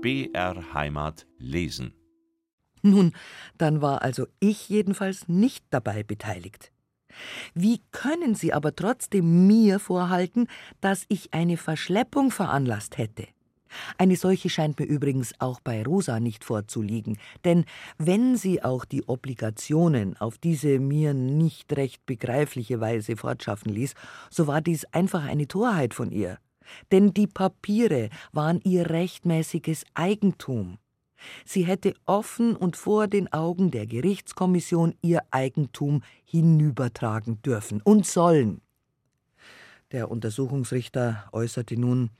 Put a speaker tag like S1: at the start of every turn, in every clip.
S1: BR Heimat lesen.
S2: Nun, dann war also ich jedenfalls nicht dabei beteiligt. Wie können Sie aber trotzdem mir vorhalten, dass ich eine Verschleppung veranlasst hätte? Eine solche scheint mir übrigens auch bei Rosa nicht vorzuliegen, denn wenn sie auch die Obligationen auf diese mir nicht recht begreifliche Weise fortschaffen ließ, so war dies einfach eine Torheit von ihr. Denn die Papiere waren ihr rechtmäßiges Eigentum. Sie hätte offen und vor den Augen der Gerichtskommission ihr Eigentum hinübertragen dürfen und sollen. Der Untersuchungsrichter äußerte nun,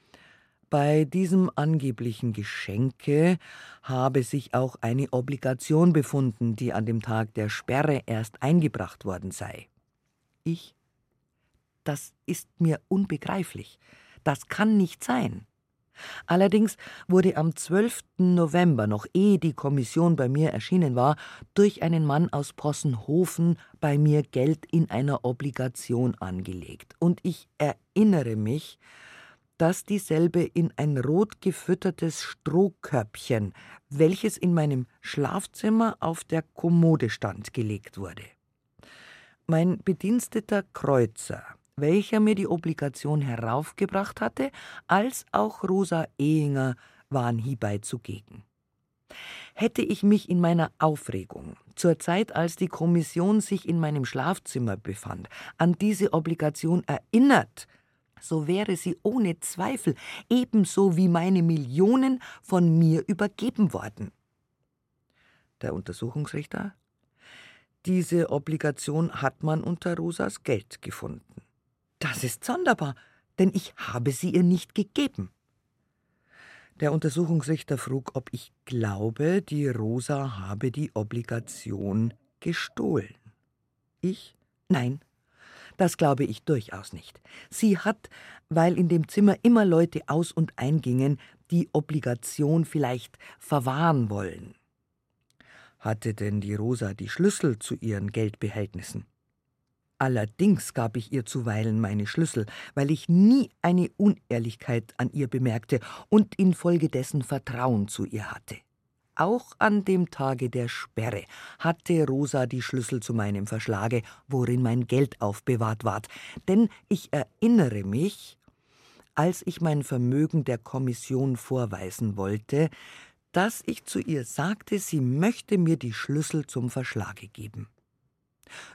S2: bei diesem angeblichen Geschenke habe sich auch eine Obligation befunden, die an dem Tag der Sperre erst eingebracht worden sei. Ich? Das ist mir unbegreiflich. Das kann nicht sein. Allerdings wurde am 12. November, noch ehe die Kommission bei mir erschienen war, durch einen Mann aus Possenhofen bei mir Geld in einer Obligation angelegt. Und ich erinnere mich, dass dieselbe in ein rot gefüttertes Strohkörbchen, welches in meinem Schlafzimmer auf der Kommode stand, gelegt wurde. Mein Bediensteter Kreuzer welcher mir die Obligation heraufgebracht hatte, als auch Rosa Ehinger waren hiebei zugegen. Hätte ich mich in meiner Aufregung, zur Zeit, als die Kommission sich in meinem Schlafzimmer befand, an diese Obligation erinnert, so wäre sie ohne Zweifel ebenso wie meine Millionen von mir übergeben worden. Der Untersuchungsrichter Diese Obligation hat man unter Rosas Geld gefunden. Das ist sonderbar, denn ich habe sie ihr nicht gegeben. Der Untersuchungsrichter frug, ob ich glaube, die Rosa habe die Obligation gestohlen. Ich? Nein, das glaube ich durchaus nicht. Sie hat, weil in dem Zimmer immer Leute aus und eingingen, die Obligation vielleicht verwahren wollen. Hatte denn die Rosa die Schlüssel zu ihren Geldbehältnissen? Allerdings gab ich ihr zuweilen meine Schlüssel, weil ich nie eine Unehrlichkeit an ihr bemerkte und infolgedessen Vertrauen zu ihr hatte. Auch an dem Tage der Sperre hatte Rosa die Schlüssel zu meinem Verschlage, worin mein Geld aufbewahrt ward, denn ich erinnere mich, als ich mein Vermögen der Kommission vorweisen wollte, dass ich zu ihr sagte, sie möchte mir die Schlüssel zum Verschlage geben.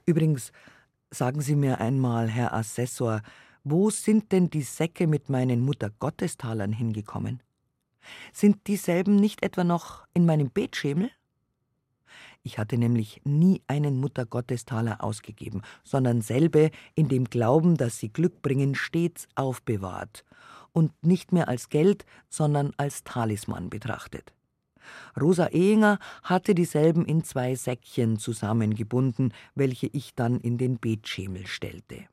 S2: Übrigens Sagen Sie mir einmal, Herr Assessor, wo sind denn die Säcke mit meinen Muttergottestalern hingekommen? Sind dieselben nicht etwa noch in meinem Betschemel? Ich hatte nämlich nie einen Muttergottestaler ausgegeben, sondern selbe in dem Glauben, dass sie Glück bringen, stets aufbewahrt und nicht mehr als Geld, sondern als Talisman betrachtet. Rosa Ehinger hatte dieselben in zwei Säckchen zusammengebunden, welche ich dann in den Betschemel stellte.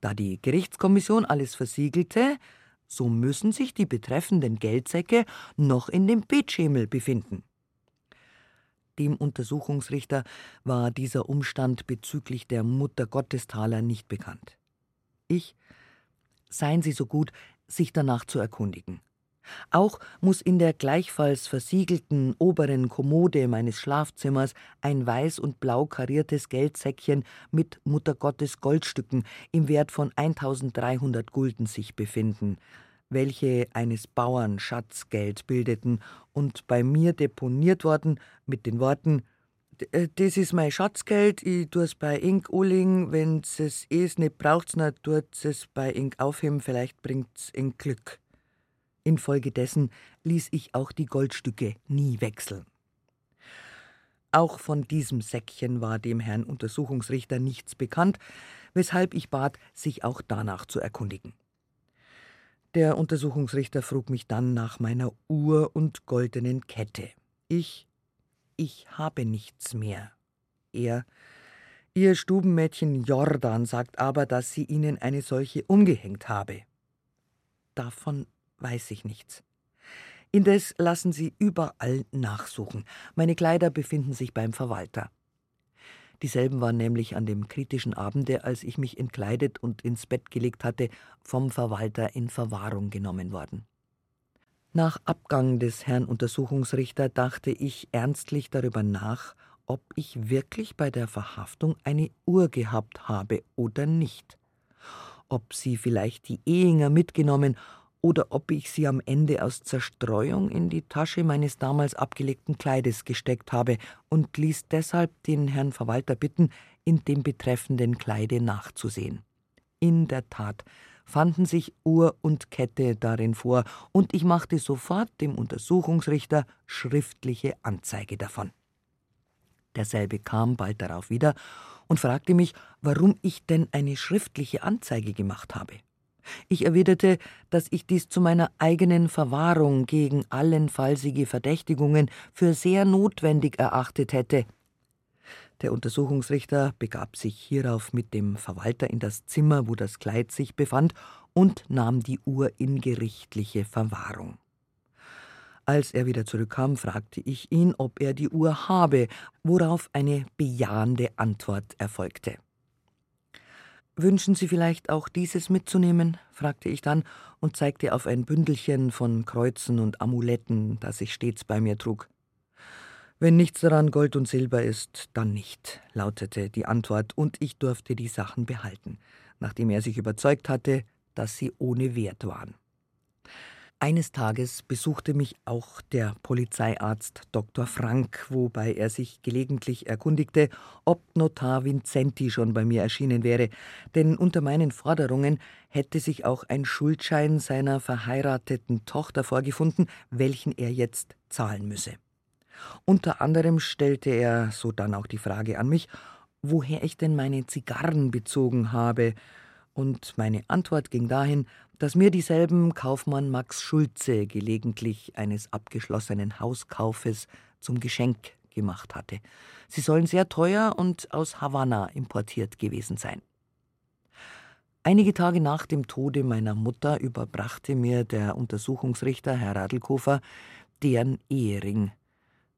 S2: Da die Gerichtskommission alles versiegelte, so müssen sich die betreffenden Geldsäcke noch in dem Betschemel befinden. Dem Untersuchungsrichter war dieser Umstand bezüglich der Mutter Gottestaler nicht bekannt. Ich, seien Sie so gut, sich danach zu erkundigen. Auch muss in der gleichfalls versiegelten oberen Kommode meines Schlafzimmers ein weiß und blau kariertes Geldsäckchen mit Muttergottes Goldstücken im Wert von 1300 Gulden sich befinden, welche eines Bauern Schatzgeld bildeten und bei mir deponiert worden mit den Worten äh, das ist mein Schatzgeld, ich tu's bei Ink uling, wenn's es es nicht braucht's, na tut's es bei Ink aufheben, vielleicht bringt's in Glück. Infolgedessen ließ ich auch die Goldstücke nie wechseln. Auch von diesem Säckchen war dem Herrn Untersuchungsrichter nichts bekannt, weshalb ich bat, sich auch danach zu erkundigen. Der Untersuchungsrichter frug mich dann nach meiner Uhr und goldenen Kette. Ich, ich habe nichts mehr. Er, Ihr Stubenmädchen Jordan sagt aber, dass sie Ihnen eine solche umgehängt habe. Davon weiß ich nichts. Indes lassen Sie überall nachsuchen. Meine Kleider befinden sich beim Verwalter. Dieselben waren nämlich an dem kritischen Abende, als ich mich entkleidet und ins Bett gelegt hatte, vom Verwalter in Verwahrung genommen worden. Nach Abgang des Herrn Untersuchungsrichter dachte ich ernstlich darüber nach, ob ich wirklich bei der Verhaftung eine Uhr gehabt habe oder nicht. Ob sie vielleicht die Ehinger mitgenommen oder ob ich sie am Ende aus Zerstreuung in die Tasche meines damals abgelegten Kleides gesteckt habe und ließ deshalb den Herrn Verwalter bitten, in dem betreffenden Kleide nachzusehen. In der Tat fanden sich Uhr und Kette darin vor, und ich machte sofort dem Untersuchungsrichter schriftliche Anzeige davon. Derselbe kam bald darauf wieder und fragte mich, warum ich denn eine schriftliche Anzeige gemacht habe. Ich erwiderte, dass ich dies zu meiner eigenen Verwahrung gegen allenfallsige Verdächtigungen für sehr notwendig erachtet hätte. Der Untersuchungsrichter begab sich hierauf mit dem Verwalter in das Zimmer, wo das Kleid sich befand, und nahm die Uhr in gerichtliche Verwahrung. Als er wieder zurückkam, fragte ich ihn, ob er die Uhr habe, worauf eine bejahende Antwort erfolgte. Wünschen Sie vielleicht auch dieses mitzunehmen? fragte ich dann und zeigte auf ein Bündelchen von Kreuzen und Amuletten, das ich stets bei mir trug. Wenn nichts daran Gold und Silber ist, dann nicht, lautete die Antwort, und ich durfte die Sachen behalten, nachdem er sich überzeugt hatte, dass sie ohne Wert waren. Eines Tages besuchte mich auch der Polizeiarzt Dr. Frank, wobei er sich gelegentlich erkundigte, ob Notar Vincenti schon bei mir erschienen wäre, denn unter meinen Forderungen hätte sich auch ein Schuldschein seiner verheirateten Tochter vorgefunden, welchen er jetzt zahlen müsse. Unter anderem stellte er so dann auch die Frage an mich, woher ich denn meine Zigarren bezogen habe, und meine Antwort ging dahin, dass mir dieselben Kaufmann Max Schulze gelegentlich eines abgeschlossenen Hauskaufes zum Geschenk gemacht hatte. Sie sollen sehr teuer und aus Havanna importiert gewesen sein. Einige Tage nach dem Tode meiner Mutter überbrachte mir der Untersuchungsrichter Herr Radlkofer deren Ehering.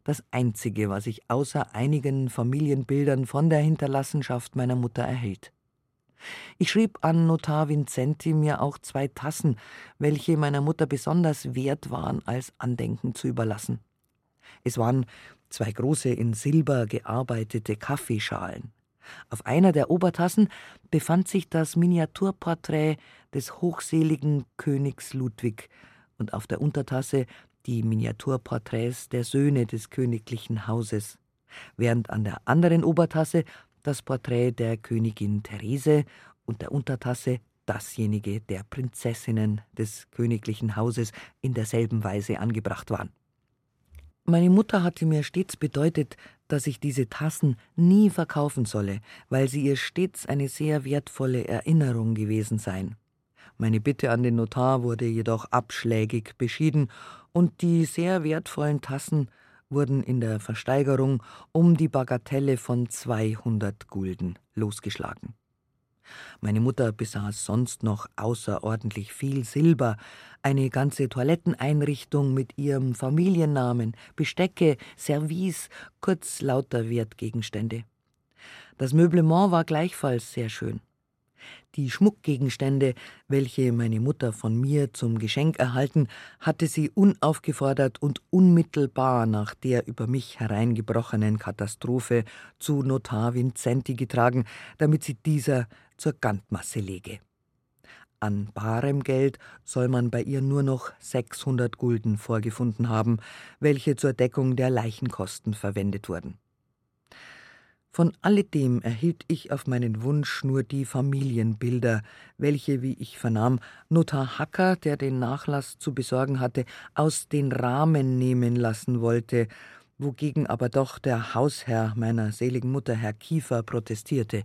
S2: Das einzige, was ich außer einigen Familienbildern von der Hinterlassenschaft meiner Mutter erhält. Ich schrieb an Notar Vincenti mir auch zwei Tassen, welche meiner Mutter besonders wert waren, als Andenken zu überlassen. Es waren zwei große in Silber gearbeitete Kaffeeschalen. Auf einer der Obertassen befand sich das Miniaturporträt des hochseligen Königs Ludwig und auf der Untertasse die Miniaturporträts der Söhne des königlichen Hauses, während an der anderen Obertasse das Porträt der Königin Therese und der Untertasse dasjenige der Prinzessinnen des königlichen Hauses in derselben Weise angebracht waren. Meine Mutter hatte mir stets bedeutet, dass ich diese Tassen nie verkaufen solle, weil sie ihr stets eine sehr wertvolle Erinnerung gewesen seien. Meine Bitte an den Notar wurde jedoch abschlägig beschieden, und die sehr wertvollen Tassen wurden in der Versteigerung um die Bagatelle von 200 Gulden losgeschlagen. Meine Mutter besaß sonst noch außerordentlich viel Silber, eine ganze Toiletteneinrichtung mit ihrem Familiennamen, Bestecke, Service, kurz lauter Wertgegenstände. Das Möblement war gleichfalls sehr schön. Die Schmuckgegenstände, welche meine Mutter von mir zum Geschenk erhalten, hatte sie unaufgefordert und unmittelbar nach der über mich hereingebrochenen Katastrophe zu Notar Vincenti getragen, damit sie dieser zur Gantmasse lege. An barem Geld soll man bei ihr nur noch 600 Gulden vorgefunden haben, welche zur Deckung der Leichenkosten verwendet wurden. Von alledem erhielt ich auf meinen Wunsch nur die Familienbilder, welche, wie ich vernahm, Notar Hacker, der den Nachlass zu besorgen hatte, aus den Rahmen nehmen lassen wollte, wogegen aber doch der Hausherr meiner seligen Mutter, Herr Kiefer, protestierte.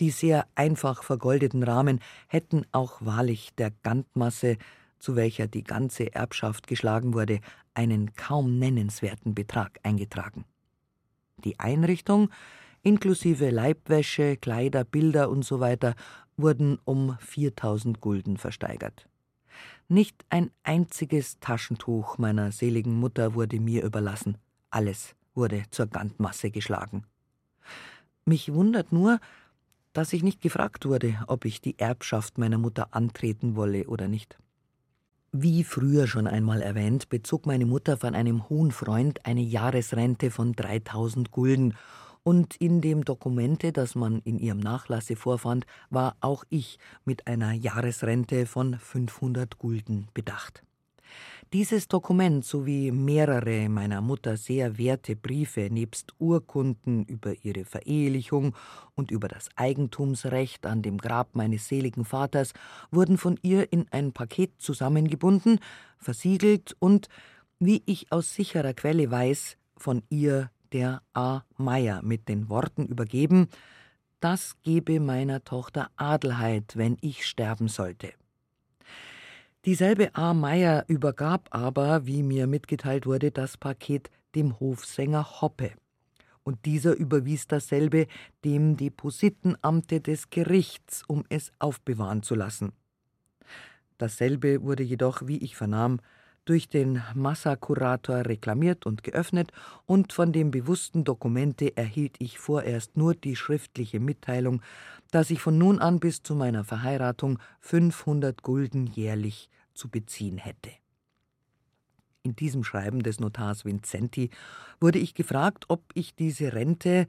S2: Die sehr einfach vergoldeten Rahmen hätten auch wahrlich der Gantmasse, zu welcher die ganze Erbschaft geschlagen wurde, einen kaum nennenswerten Betrag eingetragen. Die Einrichtung, inklusive Leibwäsche, Kleider, Bilder usw., so wurden um 4000 Gulden versteigert. Nicht ein einziges Taschentuch meiner seligen Mutter wurde mir überlassen. Alles wurde zur Gantmasse geschlagen. Mich wundert nur, dass ich nicht gefragt wurde, ob ich die Erbschaft meiner Mutter antreten wolle oder nicht. Wie früher schon einmal erwähnt, bezog meine Mutter von einem hohen Freund eine Jahresrente von 3000 Gulden. Und in dem Dokumente, das man in ihrem Nachlasse vorfand, war auch ich mit einer Jahresrente von 500 Gulden bedacht. Dieses Dokument sowie mehrere meiner Mutter sehr werte Briefe nebst Urkunden über ihre Verehelichung und über das Eigentumsrecht an dem Grab meines seligen Vaters wurden von ihr in ein Paket zusammengebunden, versiegelt und, wie ich aus sicherer Quelle weiß, von ihr der A. Meier mit den Worten übergeben, das gebe meiner Tochter Adelheid, wenn ich sterben sollte. Dieselbe A. Meier übergab aber, wie mir mitgeteilt wurde, das Paket dem Hofsänger Hoppe. Und dieser überwies dasselbe dem Depositenamte des Gerichts, um es aufbewahren zu lassen. Dasselbe wurde jedoch, wie ich vernahm, durch den Massakurator reklamiert und geöffnet, und von dem bewussten Dokumente erhielt ich vorerst nur die schriftliche Mitteilung, dass ich von nun an bis zu meiner Verheiratung 500 Gulden jährlich zu beziehen hätte. In diesem Schreiben des Notars Vincenti wurde ich gefragt, ob ich diese Rente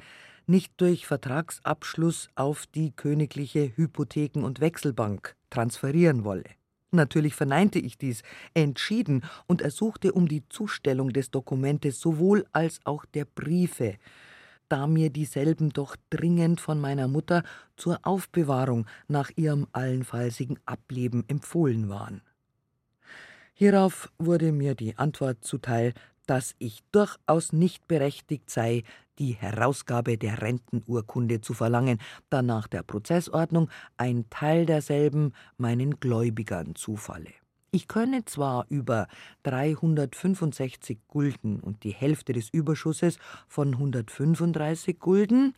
S2: nicht durch Vertragsabschluss auf die königliche Hypotheken- und Wechselbank transferieren wolle. Natürlich verneinte ich dies entschieden und ersuchte um die Zustellung des Dokumentes sowohl als auch der Briefe, da mir dieselben doch dringend von meiner Mutter zur Aufbewahrung nach ihrem allenfallsigen Ableben empfohlen waren. Hierauf wurde mir die Antwort zuteil, dass ich durchaus nicht berechtigt sei, die Herausgabe der Rentenurkunde zu verlangen, da nach der Prozessordnung ein Teil derselben meinen Gläubigern zufalle. Ich könne zwar über 365 Gulden und die Hälfte des Überschusses von 135 Gulden,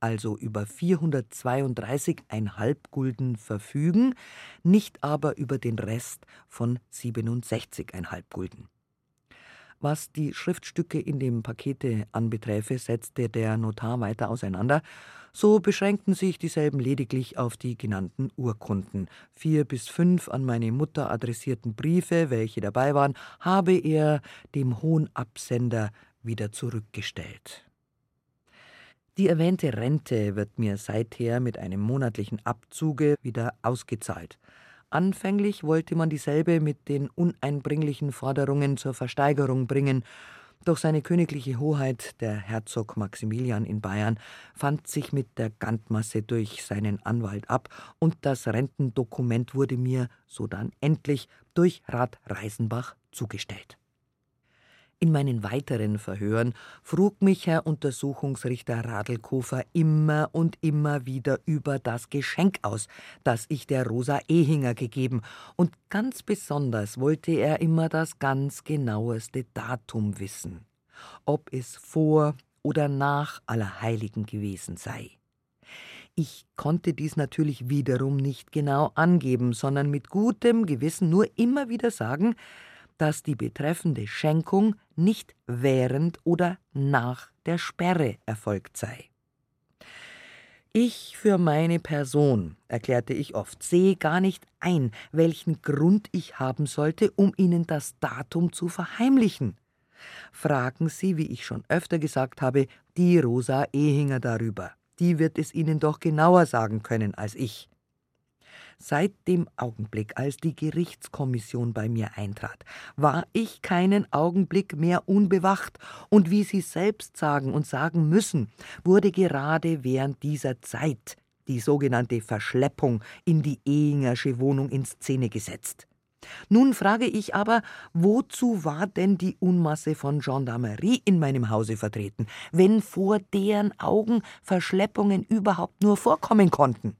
S2: also über 432,5 Gulden verfügen, nicht aber über den Rest von 67,5 Gulden. Was die Schriftstücke in dem Pakete anbeträfe, setzte der Notar weiter auseinander, so beschränkten sich dieselben lediglich auf die genannten Urkunden. Vier bis fünf an meine Mutter adressierten Briefe, welche dabei waren, habe er dem hohen Absender wieder zurückgestellt. Die erwähnte Rente wird mir seither mit einem monatlichen Abzuge wieder ausgezahlt. Anfänglich wollte man dieselbe mit den uneinbringlichen Forderungen zur Versteigerung bringen, doch seine königliche Hoheit, der Herzog Maximilian in Bayern, fand sich mit der Gantmasse durch seinen Anwalt ab, und das Rentendokument wurde mir sodann endlich durch Rat Reisenbach zugestellt. In meinen weiteren Verhören frug mich Herr Untersuchungsrichter Radlkofer immer und immer wieder über das Geschenk aus, das ich der Rosa Ehinger gegeben, und ganz besonders wollte er immer das ganz genaueste Datum wissen, ob es vor oder nach Allerheiligen gewesen sei. Ich konnte dies natürlich wiederum nicht genau angeben, sondern mit gutem Gewissen nur immer wieder sagen, dass die betreffende Schenkung nicht während oder nach der Sperre erfolgt sei. Ich für meine Person, erklärte ich oft, sehe gar nicht ein, welchen Grund ich haben sollte, um Ihnen das Datum zu verheimlichen. Fragen Sie, wie ich schon öfter gesagt habe, die Rosa Ehinger darüber. Die wird es Ihnen doch genauer sagen können als ich. Seit dem Augenblick, als die Gerichtskommission bei mir eintrat, war ich keinen Augenblick mehr unbewacht, und wie Sie selbst sagen und sagen müssen, wurde gerade während dieser Zeit die sogenannte Verschleppung in die Ehingersche Wohnung in Szene gesetzt. Nun frage ich aber, wozu war denn die Unmasse von Gendarmerie in meinem Hause vertreten, wenn vor deren Augen Verschleppungen überhaupt nur vorkommen konnten?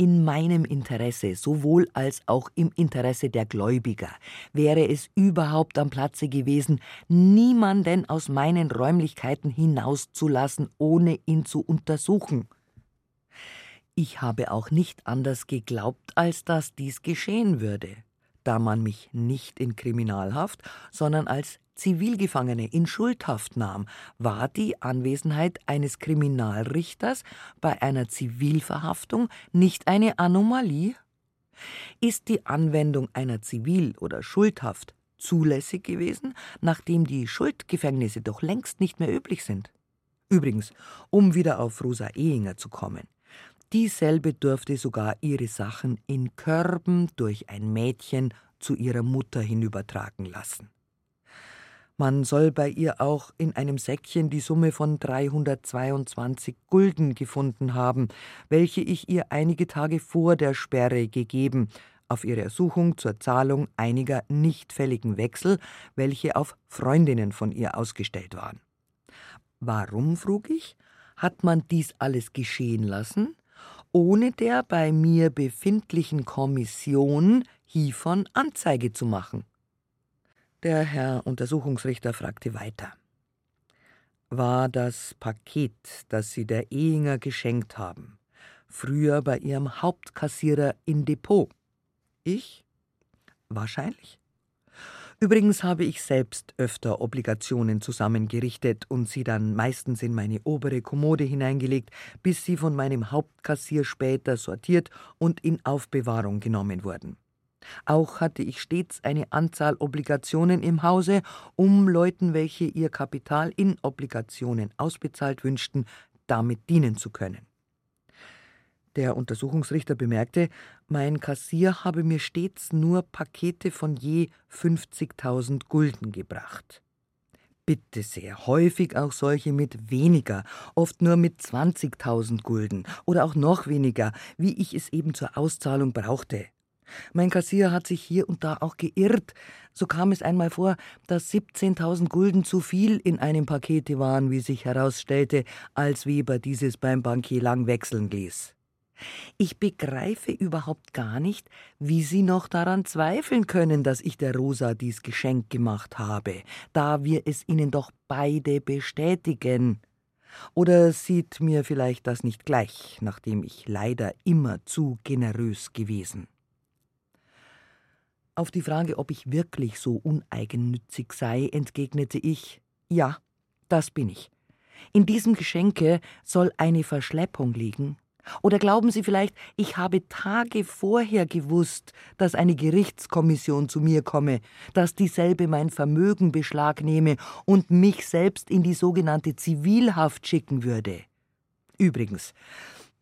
S2: In meinem Interesse, sowohl als auch im Interesse der Gläubiger, wäre es überhaupt am Platze gewesen, niemanden aus meinen Räumlichkeiten hinauszulassen, ohne ihn zu untersuchen. Ich habe auch nicht anders geglaubt, als dass dies geschehen würde, da man mich nicht in Kriminalhaft, sondern als Zivilgefangene in Schuldhaft nahm, war die Anwesenheit eines Kriminalrichters bei einer Zivilverhaftung nicht eine Anomalie? Ist die Anwendung einer Zivil- oder Schuldhaft zulässig gewesen, nachdem die Schuldgefängnisse doch längst nicht mehr üblich sind? Übrigens, um wieder auf Rosa Ehinger zu kommen. Dieselbe durfte sogar ihre Sachen in Körben durch ein Mädchen zu ihrer Mutter hinübertragen lassen. Man soll bei ihr auch in einem Säckchen die Summe von 322 Gulden gefunden haben, welche ich ihr einige Tage vor der Sperre gegeben, auf ihre Ersuchung zur Zahlung einiger nicht fälligen Wechsel, welche auf Freundinnen von ihr ausgestellt waren. Warum, frug ich, hat man dies alles geschehen lassen, ohne der bei mir befindlichen Kommission hievon Anzeige zu machen? Der Herr Untersuchungsrichter fragte weiter. War das Paket, das Sie der Ehinger geschenkt haben, früher bei Ihrem Hauptkassierer in Depot? Ich? Wahrscheinlich. Übrigens habe ich selbst öfter Obligationen zusammengerichtet und sie dann meistens in meine obere Kommode hineingelegt, bis sie von meinem Hauptkassier später sortiert und in Aufbewahrung genommen wurden. Auch hatte ich stets eine Anzahl Obligationen im Hause, um Leuten, welche ihr Kapital in Obligationen ausbezahlt wünschten, damit dienen zu können. Der Untersuchungsrichter bemerkte, mein Kassier habe mir stets nur Pakete von je 50.000 Gulden gebracht. Bitte sehr, häufig auch solche mit weniger, oft nur mit 20.000 Gulden oder auch noch weniger, wie ich es eben zur Auszahlung brauchte. Mein Kassier hat sich hier und da auch geirrt. So kam es einmal vor, dass 17.000 Gulden zu viel in einem Pakete waren, wie sich herausstellte, als Weber dieses beim Bankier lang wechseln ließ. Ich begreife überhaupt gar nicht, wie Sie noch daran zweifeln können, dass ich der Rosa dies Geschenk gemacht habe, da wir es Ihnen doch beide bestätigen. Oder sieht mir vielleicht das nicht gleich, nachdem ich leider immer zu generös gewesen? Auf die Frage, ob ich wirklich so uneigennützig sei, entgegnete ich Ja, das bin ich. In diesem Geschenke soll eine Verschleppung liegen. Oder glauben Sie vielleicht, ich habe Tage vorher gewusst, dass eine Gerichtskommission zu mir komme, dass dieselbe mein Vermögen beschlagnehme und mich selbst in die sogenannte Zivilhaft schicken würde? Übrigens,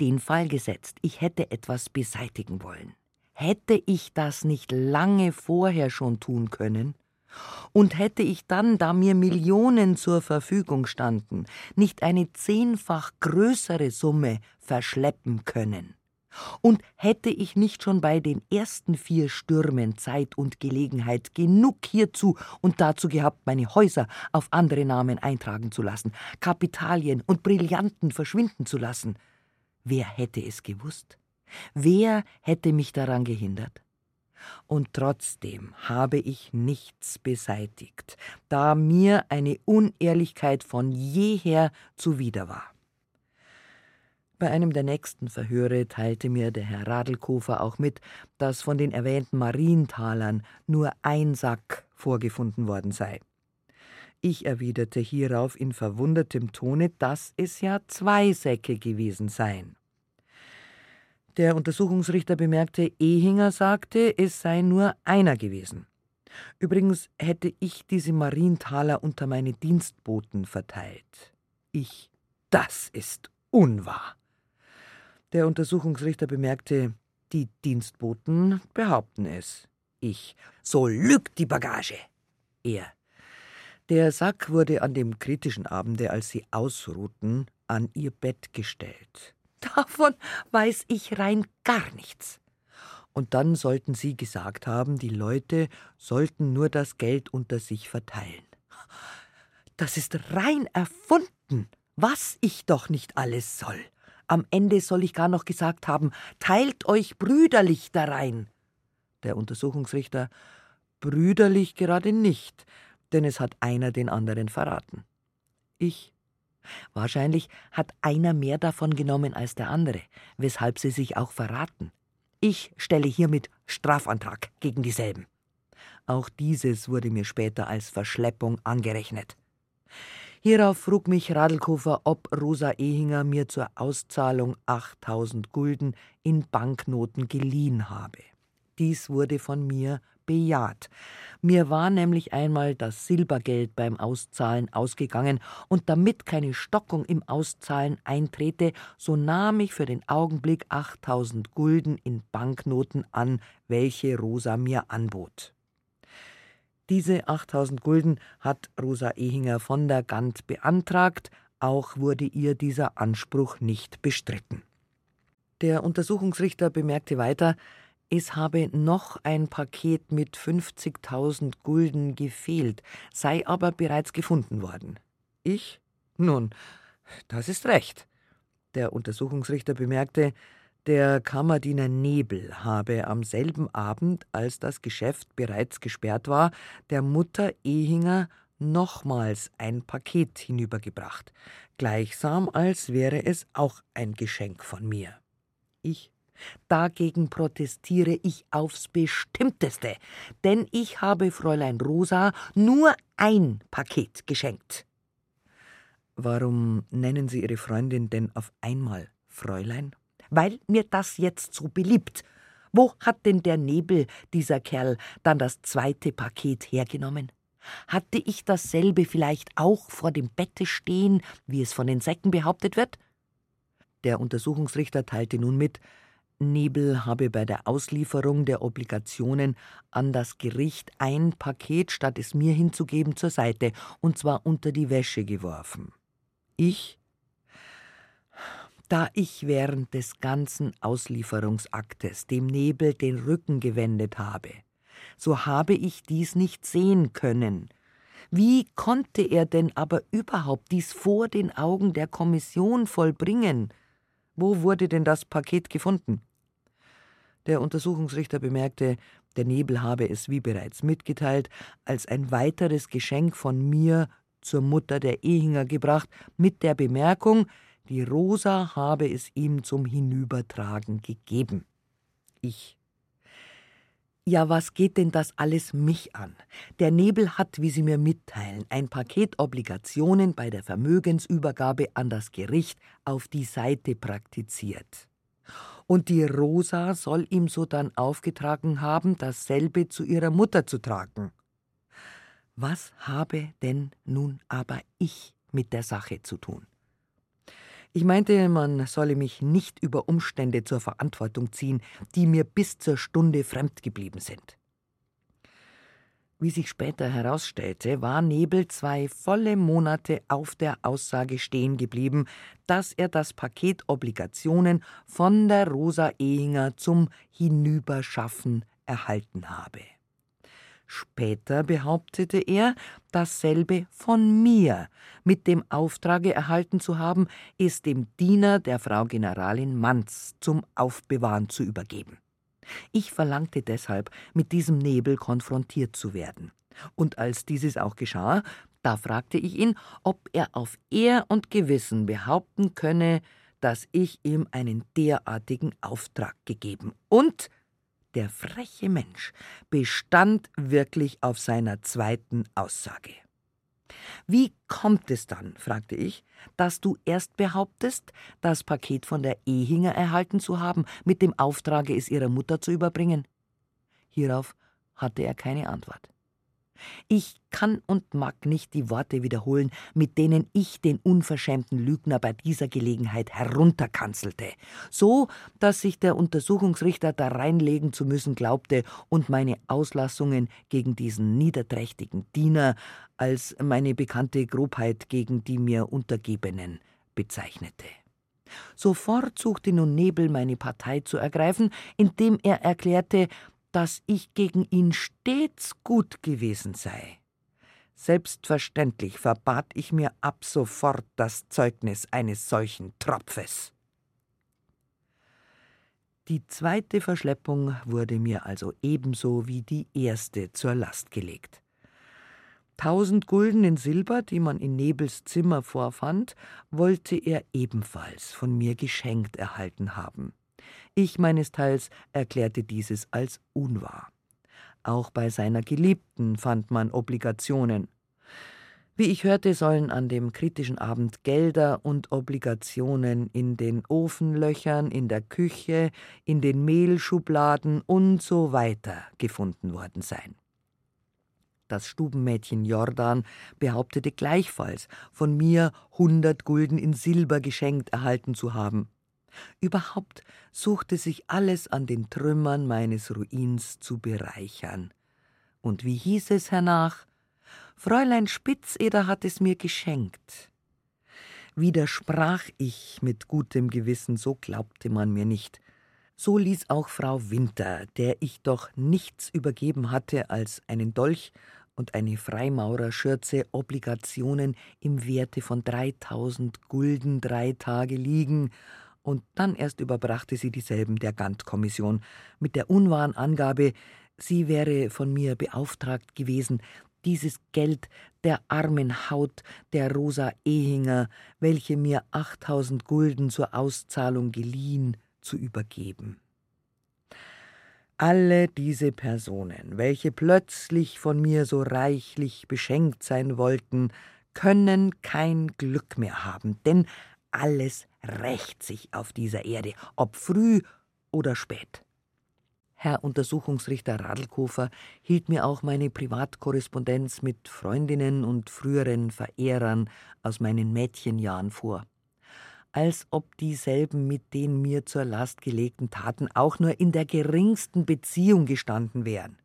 S2: den Fall gesetzt, ich hätte etwas beseitigen wollen. Hätte ich das nicht lange vorher schon tun können? Und hätte ich dann, da mir Millionen zur Verfügung standen, nicht eine zehnfach größere Summe verschleppen können? Und hätte ich nicht schon bei den ersten vier Stürmen Zeit und Gelegenheit genug hierzu und dazu gehabt, meine Häuser auf andere Namen eintragen zu lassen, Kapitalien und Brillanten verschwinden zu lassen? Wer hätte es gewusst? Wer hätte mich daran gehindert? Und trotzdem habe ich nichts beseitigt, da mir eine Unehrlichkeit von jeher zuwider war. Bei einem der nächsten Verhöre teilte mir der Herr Radelkofer auch mit, dass von den erwähnten Marientalern nur ein Sack vorgefunden worden sei. Ich erwiderte hierauf in verwundertem Tone, dass es ja zwei Säcke gewesen seien. Der Untersuchungsrichter bemerkte, Ehinger sagte, es sei nur einer gewesen. Übrigens hätte ich diese Marientaler unter meine Dienstboten verteilt. Ich, das ist unwahr. Der Untersuchungsrichter bemerkte, die Dienstboten behaupten es. Ich, so lügt die Bagage. Er, der Sack wurde an dem kritischen Abende, als sie ausruhten, an ihr Bett gestellt. Davon weiß ich rein gar nichts. Und dann sollten Sie gesagt haben, die Leute sollten nur das Geld unter sich verteilen. Das ist rein erfunden, was ich doch nicht alles soll. Am Ende soll ich gar noch gesagt haben, teilt euch brüderlich darein. Der Untersuchungsrichter, brüderlich gerade nicht, denn es hat einer den anderen verraten. Ich Wahrscheinlich hat einer mehr davon genommen als der andere, weshalb sie sich auch verraten. Ich stelle hiermit Strafantrag gegen dieselben. Auch dieses wurde mir später als Verschleppung angerechnet. Hierauf frug mich Radlkofer, ob Rosa Ehinger mir zur Auszahlung 8000 Gulden in Banknoten geliehen habe. Dies wurde von mir bejaht. Mir war nämlich einmal das Silbergeld beim Auszahlen ausgegangen, und damit keine Stockung im Auszahlen eintrete, so nahm ich für den Augenblick 8000 Gulden in Banknoten an, welche Rosa mir anbot. Diese 8000 Gulden hat Rosa Ehinger von der Gant beantragt, auch wurde ihr dieser Anspruch nicht bestritten. Der Untersuchungsrichter bemerkte weiter, es habe noch ein Paket mit 50.000 Gulden gefehlt, sei aber bereits gefunden worden. Ich? Nun, das ist recht. Der Untersuchungsrichter bemerkte, der Kammerdiener Nebel habe am selben Abend, als das Geschäft bereits gesperrt war, der Mutter Ehinger nochmals ein Paket hinübergebracht, gleichsam als wäre es auch ein Geschenk von mir. Ich Dagegen protestiere ich aufs bestimmteste, denn ich habe Fräulein Rosa nur ein Paket geschenkt. Warum nennen Sie Ihre Freundin denn auf einmal Fräulein? Weil mir das jetzt so beliebt. Wo hat denn der Nebel, dieser Kerl, dann das zweite Paket hergenommen? Hatte ich dasselbe vielleicht auch vor dem Bette stehen, wie es von den Säcken behauptet wird? Der Untersuchungsrichter teilte nun mit, Nebel habe bei der Auslieferung der Obligationen an das Gericht ein Paket, statt es mir hinzugeben, zur Seite, und zwar unter die Wäsche geworfen. Ich? Da ich während des ganzen Auslieferungsaktes dem Nebel den Rücken gewendet habe, so habe ich dies nicht sehen können. Wie konnte er denn aber überhaupt dies vor den Augen der Kommission vollbringen? Wo wurde denn das Paket gefunden? Der Untersuchungsrichter bemerkte, der Nebel habe es, wie bereits mitgeteilt, als ein weiteres Geschenk von mir zur Mutter der Ehinger gebracht, mit der Bemerkung, die Rosa habe es ihm zum Hinübertragen gegeben. Ich. Ja, was geht denn das alles mich an? Der Nebel hat, wie Sie mir mitteilen, ein Paket Obligationen bei der Vermögensübergabe an das Gericht auf die Seite praktiziert und die Rosa soll ihm sodann aufgetragen haben, dasselbe zu ihrer Mutter zu tragen. Was habe denn nun aber ich mit der Sache zu tun? Ich meinte, man solle mich nicht über Umstände zur Verantwortung ziehen, die mir bis zur Stunde fremd geblieben sind. Wie sich später herausstellte, war Nebel zwei volle Monate auf der Aussage stehen geblieben, dass er das Paket Obligationen von der Rosa Ehinger zum Hinüberschaffen erhalten habe. Später behauptete er, dasselbe von mir mit dem Auftrage erhalten zu haben, es dem Diener der Frau Generalin Manz zum Aufbewahren zu übergeben. Ich verlangte deshalb, mit diesem Nebel konfrontiert zu werden. Und als dieses auch geschah, da fragte ich ihn, ob er auf Ehr und Gewissen behaupten könne, dass ich ihm einen derartigen Auftrag gegeben. Und der freche Mensch bestand wirklich auf seiner zweiten Aussage. Wie kommt es dann, fragte ich, dass du erst behauptest, das Paket von der Ehinger erhalten zu haben, mit dem Auftrage, es ihrer Mutter zu überbringen? Hierauf hatte er keine Antwort. Ich kann und mag nicht die Worte wiederholen, mit denen ich den unverschämten Lügner bei dieser Gelegenheit herunterkanzelte, so dass sich der Untersuchungsrichter da reinlegen zu müssen glaubte und meine Auslassungen gegen diesen niederträchtigen Diener als meine bekannte Grobheit gegen die mir Untergebenen bezeichnete. Sofort suchte nun Nebel meine Partei zu ergreifen, indem er erklärte, dass ich gegen ihn stets gut gewesen sei. Selbstverständlich verbat ich mir ab sofort das Zeugnis eines solchen Tropfes. Die zweite Verschleppung wurde mir also ebenso wie die erste zur Last gelegt. Tausend Gulden in Silber, die man in Nebels Zimmer vorfand, wollte er ebenfalls von mir geschenkt erhalten haben. Ich meinesteils erklärte dieses als unwahr. Auch bei seiner Geliebten fand man Obligationen. Wie ich hörte, sollen an dem kritischen Abend Gelder und Obligationen in den Ofenlöchern, in der Küche, in den Mehlschubladen und so weiter gefunden worden sein. Das Stubenmädchen Jordan behauptete gleichfalls, von mir hundert Gulden in Silber geschenkt erhalten zu haben. Überhaupt suchte sich alles an den Trümmern meines Ruins zu bereichern. Und wie hieß es hernach? Fräulein Spitzeder hat es mir geschenkt. Widersprach ich mit gutem Gewissen, so glaubte man mir nicht. So ließ auch Frau Winter, der ich doch nichts übergeben hatte als einen Dolch und eine Freimaurerschürze Obligationen im Werte von dreitausend Gulden drei Tage liegen, und dann erst überbrachte sie dieselben der Gantt-Kommission mit der unwahren Angabe, sie wäre von mir beauftragt gewesen, dieses Geld der armen Haut der Rosa Ehinger, welche mir achttausend Gulden zur Auszahlung geliehen, zu übergeben. Alle diese Personen, welche plötzlich von mir so reichlich beschenkt sein wollten, können kein Glück mehr haben, denn alles rächt sich auf dieser Erde, ob früh oder spät. Herr Untersuchungsrichter Radlkofer hielt mir auch meine Privatkorrespondenz mit Freundinnen und früheren Verehrern aus meinen Mädchenjahren vor. Als ob dieselben mit den mir zur Last gelegten Taten auch nur in der geringsten Beziehung gestanden wären.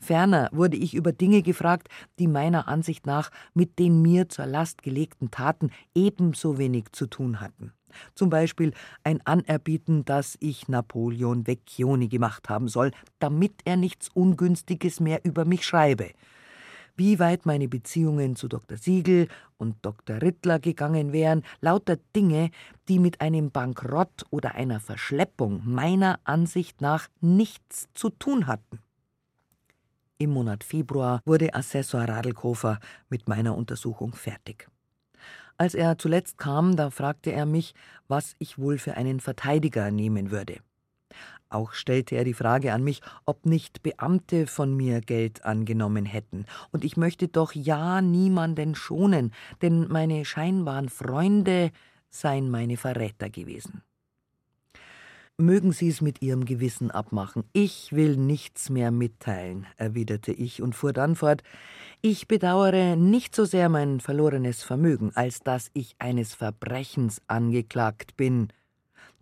S2: Ferner wurde ich über Dinge gefragt, die meiner Ansicht nach mit den mir zur Last gelegten Taten ebenso wenig zu tun hatten. Zum Beispiel ein Anerbieten, dass ich Napoleon Vecchioni gemacht haben soll, damit er nichts Ungünstiges mehr über mich schreibe. Wie weit meine Beziehungen zu Dr. Siegel und Dr. Rittler gegangen wären, lauter Dinge, die mit einem Bankrott oder einer Verschleppung meiner Ansicht nach nichts zu tun hatten. Im Monat Februar wurde Assessor Radlkofer mit meiner Untersuchung fertig. Als er zuletzt kam, da fragte er mich, was ich wohl für einen Verteidiger nehmen würde. Auch stellte er die Frage an mich, ob nicht Beamte von mir Geld angenommen hätten. Und ich möchte doch ja niemanden schonen, denn meine scheinbaren Freunde seien meine Verräter gewesen. Mögen Sie es mit Ihrem Gewissen abmachen. Ich will nichts mehr mitteilen, erwiderte ich und fuhr dann fort. Ich bedauere nicht so sehr mein verlorenes Vermögen, als dass ich eines Verbrechens angeklagt bin.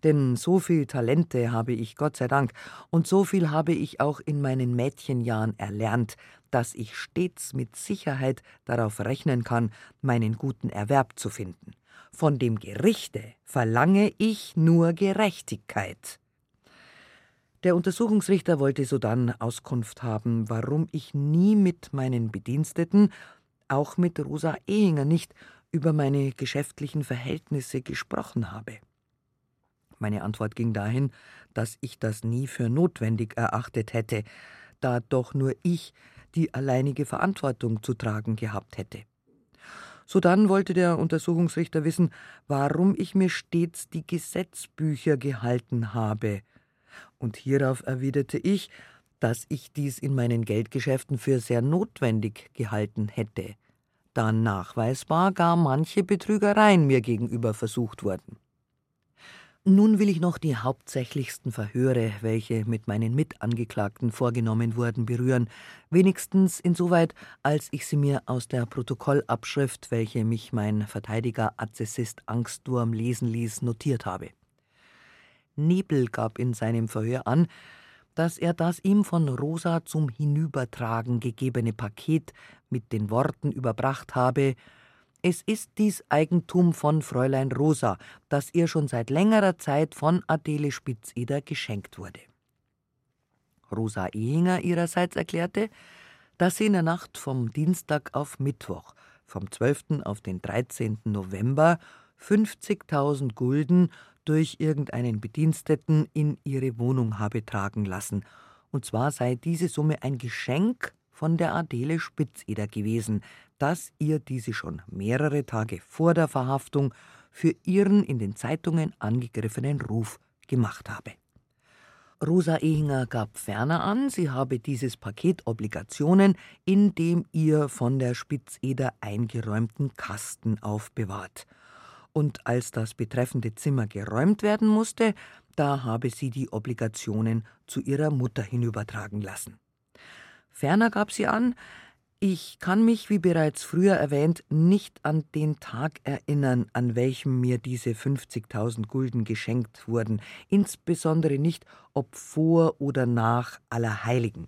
S2: Denn so viel Talente habe ich, Gott sei Dank, und so viel habe ich auch in meinen Mädchenjahren erlernt, dass ich stets mit Sicherheit darauf rechnen kann, meinen guten Erwerb zu finden. Von dem Gerichte verlange ich nur Gerechtigkeit. Der Untersuchungsrichter wollte sodann Auskunft haben, warum ich nie mit meinen Bediensteten, auch mit Rosa Ehinger nicht, über meine geschäftlichen Verhältnisse gesprochen habe. Meine Antwort ging dahin, dass ich das nie für notwendig erachtet hätte, da doch nur ich die alleinige Verantwortung zu tragen gehabt hätte. Sodann wollte der Untersuchungsrichter wissen, warum ich mir stets die Gesetzbücher gehalten habe. Und hierauf erwiderte ich, dass ich dies in meinen Geldgeschäften für sehr notwendig gehalten hätte, da nachweisbar gar manche Betrügereien mir gegenüber versucht wurden. Nun will ich noch die hauptsächlichsten Verhöre, welche mit meinen Mitangeklagten vorgenommen wurden, berühren, wenigstens insoweit, als ich sie mir aus der Protokollabschrift, welche mich mein Verteidiger Azessist Angstwurm lesen ließ, notiert habe. Nebel gab in seinem Verhör an, dass er das ihm von Rosa zum Hinübertragen gegebene Paket mit den Worten überbracht habe, es ist dies Eigentum von Fräulein Rosa, das ihr schon seit längerer Zeit von Adele Spitzeder geschenkt wurde. Rosa Ehinger ihrerseits erklärte, dass sie in der Nacht vom Dienstag auf Mittwoch, vom 12. auf den 13. November, 50.000 Gulden durch irgendeinen Bediensteten in ihre Wohnung habe tragen lassen, und zwar sei diese Summe ein Geschenk von der Adele Spitzeder gewesen, dass ihr diese schon mehrere Tage vor der Verhaftung für ihren in den Zeitungen angegriffenen Ruf gemacht habe. Rosa Ehinger gab ferner an, sie habe dieses Paket Obligationen in dem ihr von der Spitzeder eingeräumten Kasten aufbewahrt. Und als das betreffende Zimmer geräumt werden musste, da habe sie die Obligationen zu ihrer Mutter hinübertragen lassen. Ferner gab sie an, ich kann mich, wie bereits früher erwähnt, nicht an den Tag erinnern, an welchem mir diese 50.000 Gulden geschenkt wurden, insbesondere nicht, ob vor oder nach Allerheiligen.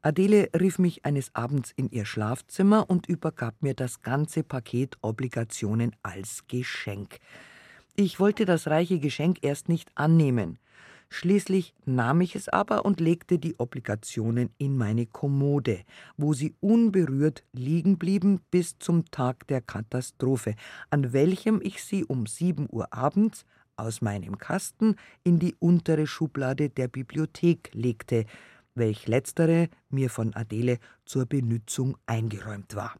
S2: Adele rief mich eines Abends in ihr Schlafzimmer und übergab mir das ganze Paket Obligationen als Geschenk. Ich wollte das reiche Geschenk erst nicht annehmen. Schließlich nahm ich es aber und legte die Obligationen in meine Kommode, wo sie unberührt liegen blieben bis zum Tag der Katastrophe, an welchem ich sie um sieben Uhr abends aus meinem Kasten in die untere Schublade der Bibliothek legte, welch letztere mir von Adele zur Benützung eingeräumt war.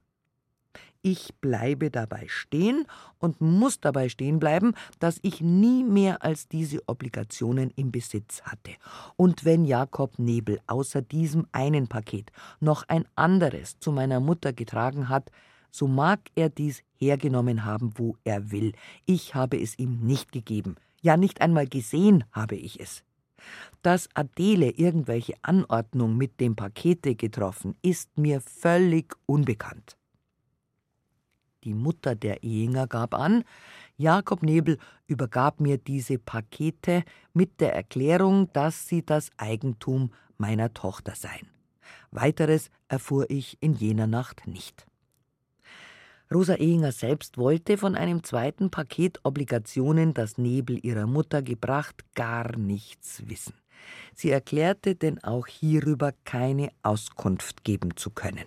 S2: Ich bleibe dabei stehen und muss dabei stehen bleiben, dass ich nie mehr als diese Obligationen im Besitz hatte. Und wenn Jakob Nebel außer diesem einen Paket noch ein anderes zu meiner Mutter getragen hat, so mag er dies hergenommen haben, wo er will. Ich habe es ihm nicht gegeben. Ja, nicht einmal gesehen habe ich es. Dass Adele irgendwelche Anordnung mit dem Pakete getroffen, ist mir völlig unbekannt die Mutter der Ehinger, gab an, Jakob Nebel übergab mir diese Pakete mit der Erklärung, dass sie das Eigentum meiner Tochter seien. Weiteres erfuhr ich in jener Nacht nicht. Rosa Ehinger selbst wollte von einem zweiten Paket Obligationen, das Nebel ihrer Mutter gebracht, gar nichts wissen. Sie erklärte denn auch hierüber keine Auskunft geben zu können.